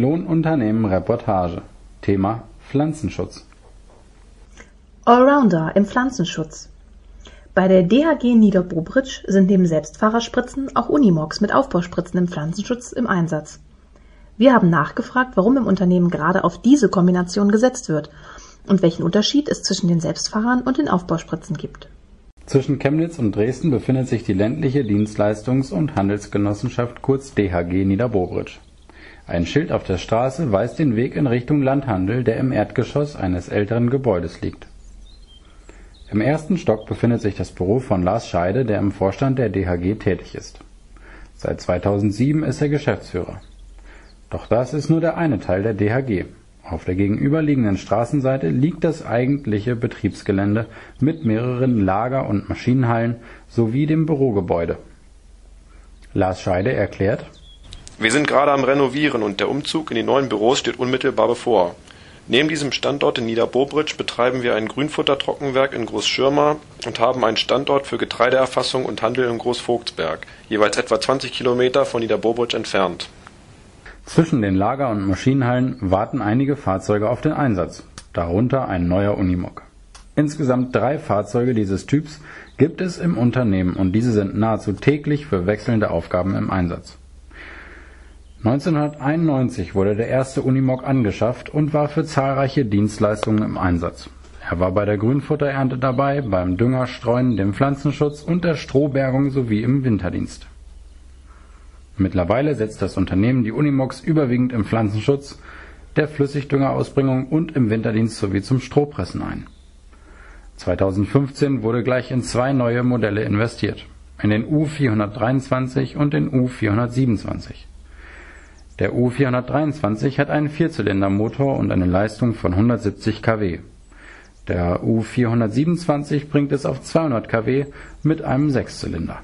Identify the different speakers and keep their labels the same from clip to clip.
Speaker 1: Lohnunternehmen Reportage Thema Pflanzenschutz
Speaker 2: Allrounder im Pflanzenschutz Bei der DHG Niederbobritsch sind neben Selbstfahrerspritzen auch Unimogs mit Aufbauspritzen im Pflanzenschutz im Einsatz. Wir haben nachgefragt, warum im Unternehmen gerade auf diese Kombination gesetzt wird und welchen Unterschied es zwischen den Selbstfahrern und den Aufbauspritzen gibt.
Speaker 1: Zwischen Chemnitz und Dresden befindet sich die ländliche Dienstleistungs- und Handelsgenossenschaft kurz DHG Niederbobritsch. Ein Schild auf der Straße weist den Weg in Richtung Landhandel, der im Erdgeschoss eines älteren Gebäudes liegt. Im ersten Stock befindet sich das Büro von Lars Scheide, der im Vorstand der DHG tätig ist. Seit 2007 ist er Geschäftsführer. Doch das ist nur der eine Teil der DHG auf der gegenüberliegenden Straßenseite liegt das eigentliche Betriebsgelände mit mehreren Lager und Maschinenhallen sowie dem Bürogebäude. Lars Scheide erklärt:
Speaker 3: Wir sind gerade am Renovieren und der Umzug in die neuen Büros steht unmittelbar bevor. Neben diesem Standort in Niederbobritsch betreiben wir ein Grünfuttertrockenwerk in Großschirma und haben einen Standort für Getreideerfassung und Handel in Großvogtsberg, jeweils etwa 20 Kilometer von Niederbobritsch entfernt
Speaker 1: zwischen den Lager und Maschinenhallen warten einige Fahrzeuge auf den Einsatz, darunter ein neuer Unimog. Insgesamt drei Fahrzeuge dieses Typs gibt es im Unternehmen und diese sind nahezu täglich für wechselnde Aufgaben im Einsatz. 1991 wurde der erste Unimog angeschafft und war für zahlreiche Dienstleistungen im Einsatz. Er war bei der Grünfutterernte dabei, beim Düngerstreuen, dem Pflanzenschutz und der Strohbergung sowie im Winterdienst Mittlerweile setzt das Unternehmen die Unimogs überwiegend im Pflanzenschutz, der Flüssigdüngerausbringung und im Winterdienst sowie zum Strohpressen ein. 2015 wurde gleich in zwei neue Modelle investiert, in den U423 und den U427. Der U423 hat einen Vierzylindermotor und eine Leistung von 170 kW. Der U427 bringt es auf 200 kW mit einem Sechszylinder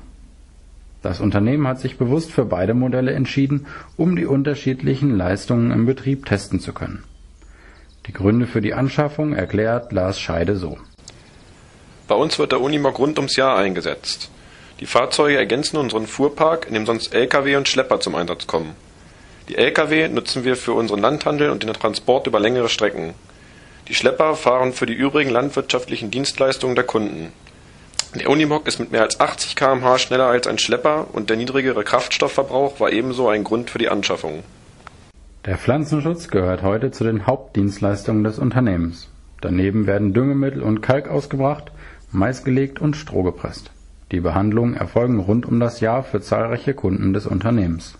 Speaker 1: das Unternehmen hat sich bewusst für beide Modelle entschieden, um die unterschiedlichen Leistungen im Betrieb testen zu können. Die Gründe für die Anschaffung erklärt Lars Scheide so:
Speaker 3: Bei uns wird der Unimog rund ums Jahr eingesetzt. Die Fahrzeuge ergänzen unseren Fuhrpark, in dem sonst Lkw und Schlepper zum Einsatz kommen. Die Lkw nutzen wir für unseren Landhandel und den Transport über längere Strecken. Die Schlepper fahren für die übrigen landwirtschaftlichen Dienstleistungen der Kunden der Unimog ist mit mehr als 80 km/h schneller als ein Schlepper und der niedrigere Kraftstoffverbrauch war ebenso ein Grund für die Anschaffung.
Speaker 1: Der Pflanzenschutz gehört heute zu den Hauptdienstleistungen des Unternehmens. Daneben werden Düngemittel und Kalk ausgebracht, Mais gelegt und Stroh gepresst. Die Behandlungen erfolgen rund um das Jahr für zahlreiche Kunden des Unternehmens.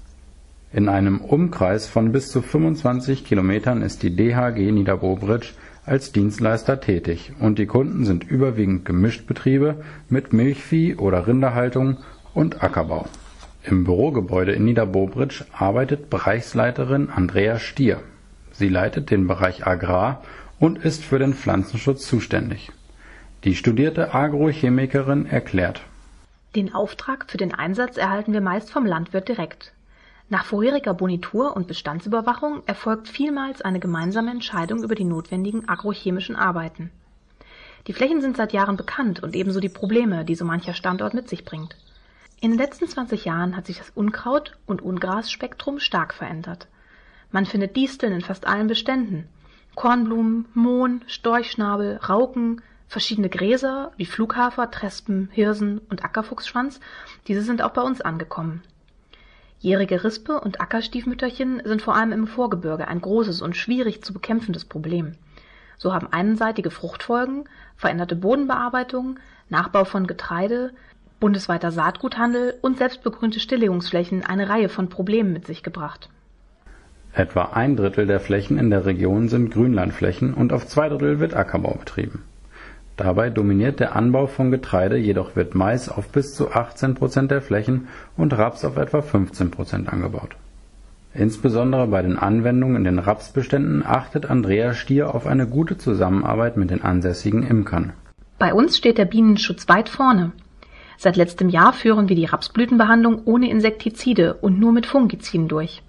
Speaker 1: In einem Umkreis von bis zu 25 Kilometern ist die DHG Niederbobritsch als Dienstleister tätig und die Kunden sind überwiegend Gemischtbetriebe mit Milchvieh oder Rinderhaltung und Ackerbau. Im Bürogebäude in Niederbobritsch arbeitet Bereichsleiterin Andrea Stier. Sie leitet den Bereich Agrar und ist für den Pflanzenschutz zuständig. Die studierte Agrochemikerin erklärt:
Speaker 2: Den Auftrag für den Einsatz erhalten wir meist vom Landwirt direkt nach vorheriger Bonitur und Bestandsüberwachung erfolgt vielmals eine gemeinsame Entscheidung über die notwendigen agrochemischen Arbeiten. Die Flächen sind seit Jahren bekannt und ebenso die Probleme, die so mancher Standort mit sich bringt. In den letzten 20 Jahren hat sich das Unkraut- und Ungrasspektrum stark verändert. Man findet Disteln in fast allen Beständen. Kornblumen, Mohn, Storchschnabel, Rauken, verschiedene Gräser wie Flughafer, Trespen, Hirsen und Ackerfuchsschwanz, diese sind auch bei uns angekommen Jährige Rispe und Ackerstiefmütterchen sind vor allem im Vorgebirge ein großes und schwierig zu bekämpfendes Problem. So haben einseitige Fruchtfolgen, veränderte Bodenbearbeitung, Nachbau von Getreide, bundesweiter Saatguthandel und selbstbegrünte Stilllegungsflächen eine Reihe von Problemen mit sich gebracht.
Speaker 1: Etwa ein Drittel der Flächen in der Region sind Grünlandflächen und auf zwei Drittel wird Ackerbau betrieben Dabei dominiert der Anbau von Getreide, jedoch wird Mais auf bis zu 18 Prozent der Flächen und Raps auf etwa 15 Prozent angebaut. Insbesondere bei den Anwendungen in den Rapsbeständen achtet Andrea Stier auf eine gute Zusammenarbeit mit den ansässigen Imkern.
Speaker 2: Bei uns steht der Bienenschutz weit vorne. Seit letztem Jahr führen wir die Rapsblütenbehandlung ohne Insektizide und nur mit Fungiziden durch.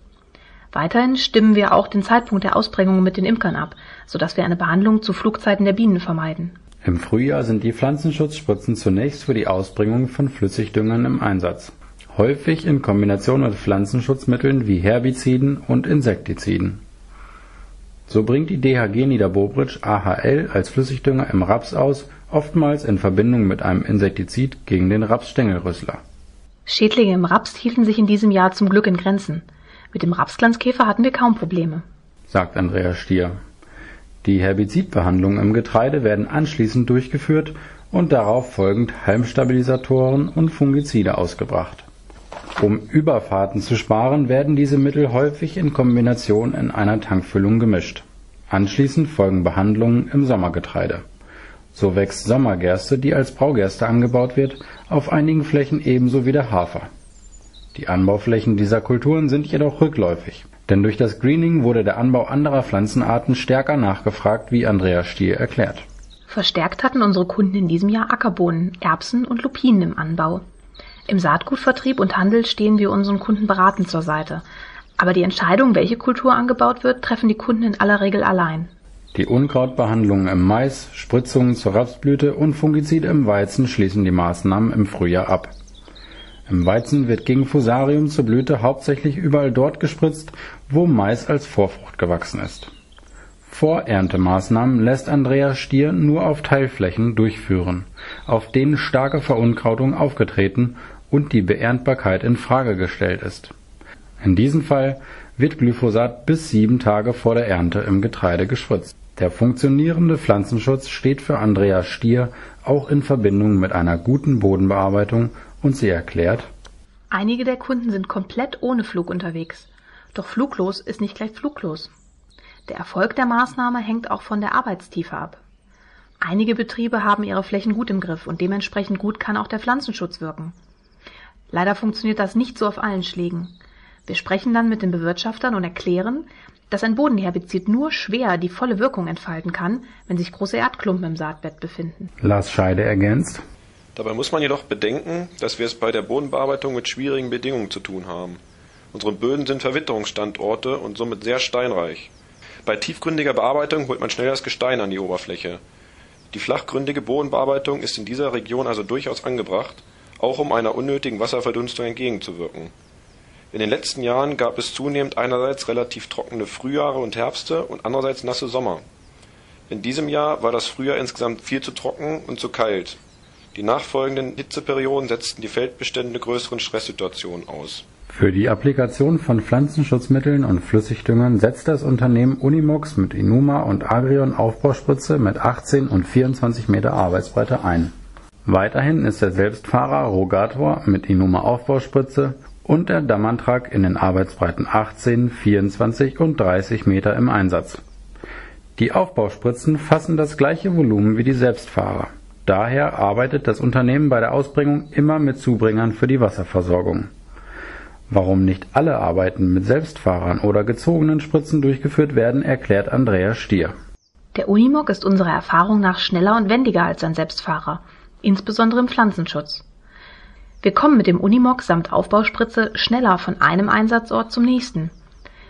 Speaker 2: Weiterhin stimmen wir auch den Zeitpunkt der Ausbringung mit den Imkern ab, sodass wir eine Behandlung zu Flugzeiten der Bienen vermeiden
Speaker 1: im Frühjahr sind die Pflanzenschutzspritzen zunächst für die Ausbringung von Flüssigdüngern im Einsatz. häufig in Kombination mit Pflanzenschutzmitteln wie Herbiziden und Insektiziden. So bringt die DHG Niederbobrich AHL als Flüssigdünger im Raps aus, oftmals in Verbindung mit einem Insektizid gegen den Rapsstängelrüssler.
Speaker 2: Schädlinge im Raps hielten sich in diesem Jahr zum Glück in Grenzen. Mit dem Rapsglanzkäfer hatten wir kaum Probleme,
Speaker 1: sagt Andreas Stier. Die Herbizidbehandlungen im Getreide werden anschließend durchgeführt und darauf folgend Halmstabilisatoren und Fungizide ausgebracht. Um Überfahrten zu sparen, werden diese Mittel häufig in Kombination in einer Tankfüllung gemischt. Anschließend folgen Behandlungen im Sommergetreide. So wächst Sommergerste, die als Braugerste angebaut wird, auf einigen Flächen ebenso wie der Hafer. Die Anbauflächen dieser Kulturen sind jedoch rückläufig, denn durch das Greening wurde der Anbau anderer Pflanzenarten stärker nachgefragt, wie Andreas Stier erklärt.
Speaker 2: Verstärkt hatten unsere Kunden in diesem Jahr Ackerbohnen, Erbsen und Lupinen im Anbau. Im Saatgutvertrieb und Handel stehen wir unseren Kunden beratend zur Seite. Aber die Entscheidung, welche Kultur angebaut wird, treffen die Kunden in aller Regel allein.
Speaker 1: Die Unkrautbehandlungen im Mais, Spritzungen zur Rapsblüte und Fungizide im Weizen schließen die Maßnahmen im Frühjahr ab im Weizen wird gegen Fusarium zur Blüte hauptsächlich überall dort gespritzt, wo Mais als Vorfrucht gewachsen ist. Vorerntemaßnahmen lässt Andreas Stier nur auf Teilflächen durchführen, auf denen starke Verunkrautung aufgetreten und die Beerntbarkeit in Frage gestellt ist. In diesem Fall wird Glyphosat bis sieben Tage vor der Ernte im Getreide gespritzt. Der funktionierende Pflanzenschutz steht für Andreas Stier auch in Verbindung mit einer guten Bodenbearbeitung und sie erklärt:
Speaker 2: Einige der Kunden sind komplett ohne Flug unterwegs. Doch fluglos ist nicht gleich fluglos. Der Erfolg der Maßnahme hängt auch von der Arbeitstiefe ab. Einige Betriebe haben ihre Flächen gut im Griff und dementsprechend gut kann auch der Pflanzenschutz wirken. Leider funktioniert das nicht so auf allen Schlägen. Wir sprechen dann mit den Bewirtschaftern und erklären, dass ein Bodenherbizid nur schwer die volle Wirkung entfalten kann, wenn sich große Erdklumpen im Saatbett befinden.
Speaker 1: Lars Scheide ergänzt.
Speaker 3: Dabei muss man jedoch bedenken, dass wir es bei der Bodenbearbeitung mit schwierigen Bedingungen zu tun haben. Unsere Böden sind Verwitterungsstandorte und somit sehr steinreich. Bei tiefgründiger Bearbeitung holt man schnell das Gestein an die Oberfläche. Die flachgründige Bodenbearbeitung ist in dieser Region also durchaus angebracht, auch um einer unnötigen Wasserverdunstung entgegenzuwirken. In den letzten Jahren gab es zunehmend einerseits relativ trockene Frühjahre und Herbste und andererseits nasse Sommer. In diesem Jahr war das Frühjahr insgesamt viel zu trocken und zu kalt, die nachfolgenden Hitzeperioden setzten die Feldbestände größeren Stresssituationen aus.
Speaker 1: Für die Applikation von Pflanzenschutzmitteln und Flüssigdüngern setzt das Unternehmen Unimox mit Inuma und Agrion Aufbauspritze mit 18 und 24 Meter Arbeitsbreite ein. Weiterhin ist der Selbstfahrer Rogator mit Inuma Aufbauspritze und der Dammantrak in den Arbeitsbreiten 18, 24 und 30 Meter im Einsatz. Die Aufbauspritzen fassen das gleiche Volumen wie die Selbstfahrer Daher arbeitet das Unternehmen bei der Ausbringung immer mit Zubringern für die Wasserversorgung. Warum nicht alle Arbeiten mit Selbstfahrern oder gezogenen Spritzen durchgeführt werden, erklärt Andreas Stier.
Speaker 2: Der Unimog ist unserer Erfahrung nach schneller und wendiger als ein Selbstfahrer, insbesondere im Pflanzenschutz. Wir kommen mit dem Unimog samt Aufbauspritze schneller von einem Einsatzort zum nächsten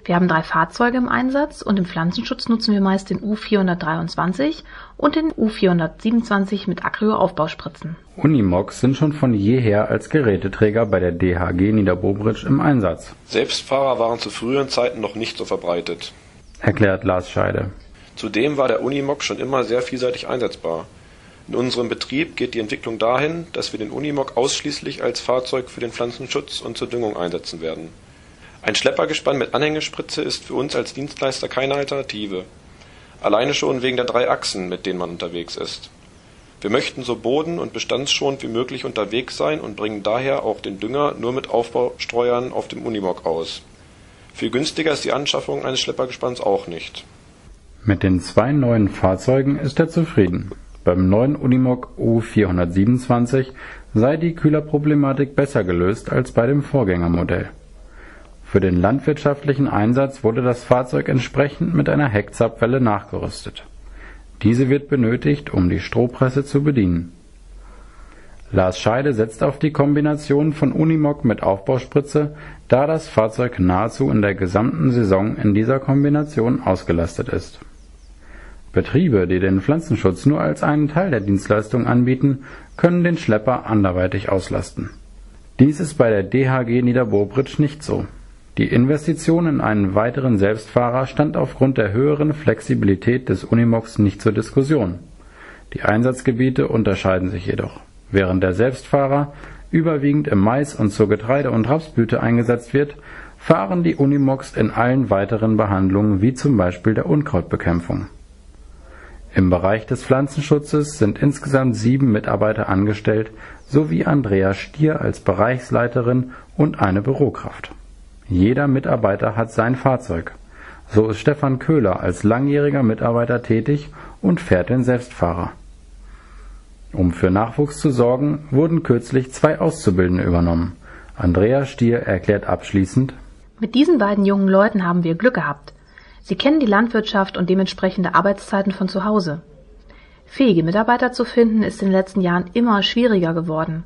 Speaker 2: wir haben drei Fahrzeuge im Einsatz und im Pflanzenschutz nutzen wir meist den U423 und den U427 mit Acryo-Aufbauspritzen.
Speaker 1: Unimogs sind schon von jeher als Geräteträger bei der DHG Niederbobrich im Einsatz.
Speaker 3: Selbstfahrer waren zu früheren Zeiten noch nicht so verbreitet,
Speaker 1: erklärt Lars Scheide.
Speaker 3: Zudem war der Unimog schon immer sehr vielseitig einsetzbar. In unserem Betrieb geht die Entwicklung dahin, dass wir den Unimog ausschließlich als Fahrzeug für den Pflanzenschutz und zur Düngung einsetzen werden ein Schleppergespann mit Anhängespritze ist für uns als Dienstleister keine Alternative. Alleine schon wegen der drei Achsen, mit denen man unterwegs ist. Wir möchten so boden- und bestandsschonend wie möglich unterwegs sein und bringen daher auch den Dünger nur mit Aufbaustreuern auf dem Unimog aus. Viel günstiger ist die Anschaffung eines Schleppergespanns auch nicht.
Speaker 1: Mit den zwei neuen Fahrzeugen ist er zufrieden. Beim neuen Unimog U427 sei die Kühlerproblematik besser gelöst als bei dem Vorgängermodell für den landwirtschaftlichen Einsatz wurde das Fahrzeug entsprechend mit einer Heckzapfwelle nachgerüstet. Diese wird benötigt, um die Strohpresse zu bedienen. Lars Scheide setzt auf die Kombination von Unimog mit Aufbauspritze, da das Fahrzeug nahezu in der gesamten Saison in dieser Kombination ausgelastet ist. Betriebe, die den Pflanzenschutz nur als einen Teil der Dienstleistung anbieten, können den Schlepper anderweitig auslasten Dies ist bei der DHG Niederborbritsch nicht so. Die Investition in einen weiteren Selbstfahrer stand aufgrund der höheren Flexibilität des Unimogs nicht zur Diskussion. Die Einsatzgebiete unterscheiden sich jedoch. Während der Selbstfahrer überwiegend im Mais und zur Getreide und Rapsblüte eingesetzt wird, fahren die Unimogs in allen weiteren Behandlungen wie zum Beispiel der Unkrautbekämpfung. Im Bereich des Pflanzenschutzes sind insgesamt sieben Mitarbeiter angestellt sowie Andrea Stier als Bereichsleiterin und eine Bürokraft. Jeder Mitarbeiter hat sein Fahrzeug. So ist Stefan Köhler als langjähriger Mitarbeiter tätig und fährt den Selbstfahrer. Um für Nachwuchs zu sorgen, wurden kürzlich zwei Auszubildende übernommen. Andrea Stier erklärt abschließend
Speaker 2: Mit diesen beiden jungen Leuten haben wir Glück gehabt. Sie kennen die Landwirtschaft und dementsprechende Arbeitszeiten von zu Hause. Fähige Mitarbeiter zu finden ist in den letzten Jahren immer schwieriger geworden.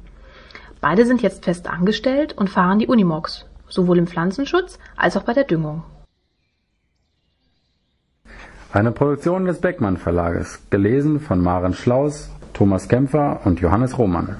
Speaker 2: Beide sind jetzt fest angestellt und fahren die Unimogs, sowohl im Pflanzenschutz als auch bei der Düngung.
Speaker 1: Eine Produktion des Beckmann Verlages, gelesen von Maren Schlaus, Thomas Kämpfer und Johannes Roman